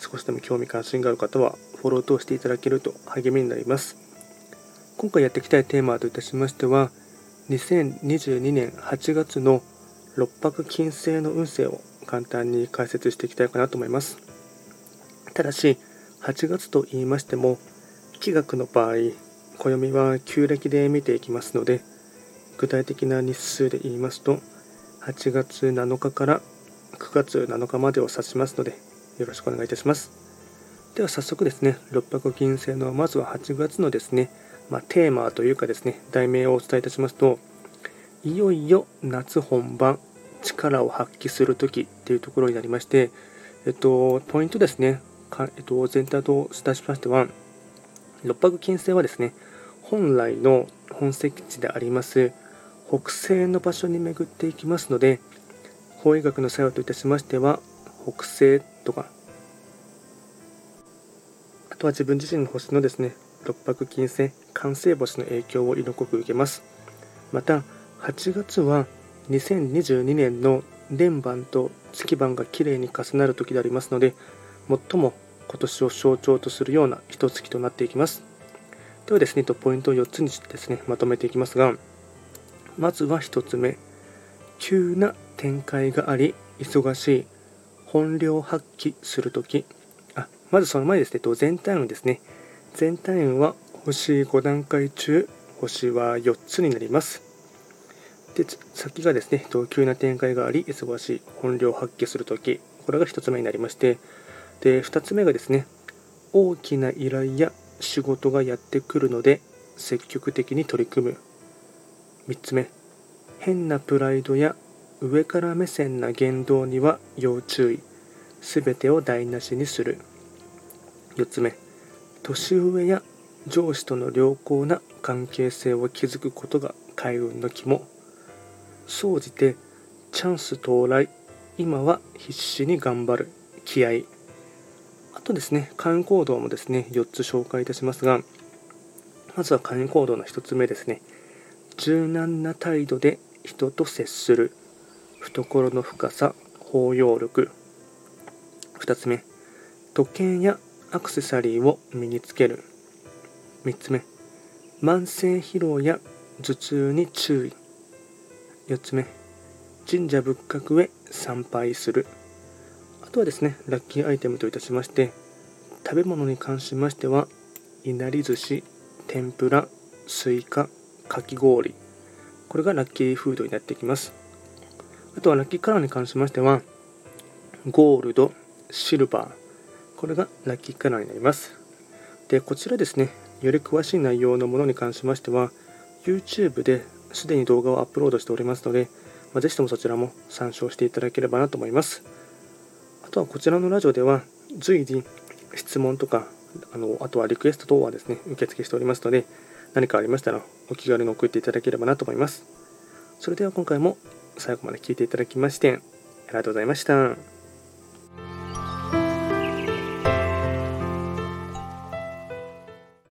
少しでも興味関心がある方はフォローとしていただけると励みになります。今回やっていきたいテーマといたしましては2022年8月の六白金星の運勢を簡単に解説していきたいかなと思います。ただし8月と言いましても気学の場合暦は旧暦で見ていきますので具体的な日数で言いますと8月7日から9月7日までを指しますのでよろしくお願いいたします。では早速ですね六白金星のまずは8月のですね、まあ、テーマというかですね題名をお伝えいたしますといよいよ夏本番力を発揮する時っていうところになりましてえっとポイントですねか、えっと、全体といたしましては六白金星はですね本来の本石地であります北西の場所に巡っていきますので法医学の作用といたしましては北西とかとは自分自身の星のですね六白金星完成星の影響を色濃く受けます。また8月は2022年の連番と月番がきれいに重なる時でありますので最も今年を象徴とするような一月となっていきます。ではですねポイントを4つにしてですねまとめていきますがまずは1つ目。急な展開があり忙しい。本領発揮するときまずその前ですね全体運ですね。全体運は星5段階中星は4つになります。で先がですね急な展開があり忙しい本領発揮するときこれが1つ目になりましてで2つ目がですね大きな依頼や仕事がやってくるので積極的に取り組む。3つ目変なプライドや上から目線な言動には要注意。すべてを台無しにする。4つ目。年上や上司との良好な関係性を築くことが開運の肝。総じてチャンス到来。今は必死に頑張る。気合あとですね開運行動もですね4つ紹介いたしますがまずは開運行動の1つ目ですね。柔軟な態度で人と接する。懐の深さ包容力。2つ目。時計やアクセサリーを身につける。3つ目。慢性疲労や頭痛に注意。4つ目。神社仏閣へ参拝する。あとはですねラッキーアイテムといたしまして食べ物に関しましてはいなり寿司天ぷらスイカかき氷。これがラッキーフードになってきます。あとはラッキーカラーに関しましてはゴールドシルバー。これがラッキーカラーになります。でこちらですねより詳しい内容のものに関しましては YouTube ですでに動画をアップロードしておりますので、まあ、ぜひともそちらも参照していただければなと思います。あとはこちらのラジオでは随時質問とかあのあとはリクエスト等はですね受付しておりますので何かありましたらお気軽に送っていただければなと思います。それでは今回も最後まで聞いていただきましてありがとうございました。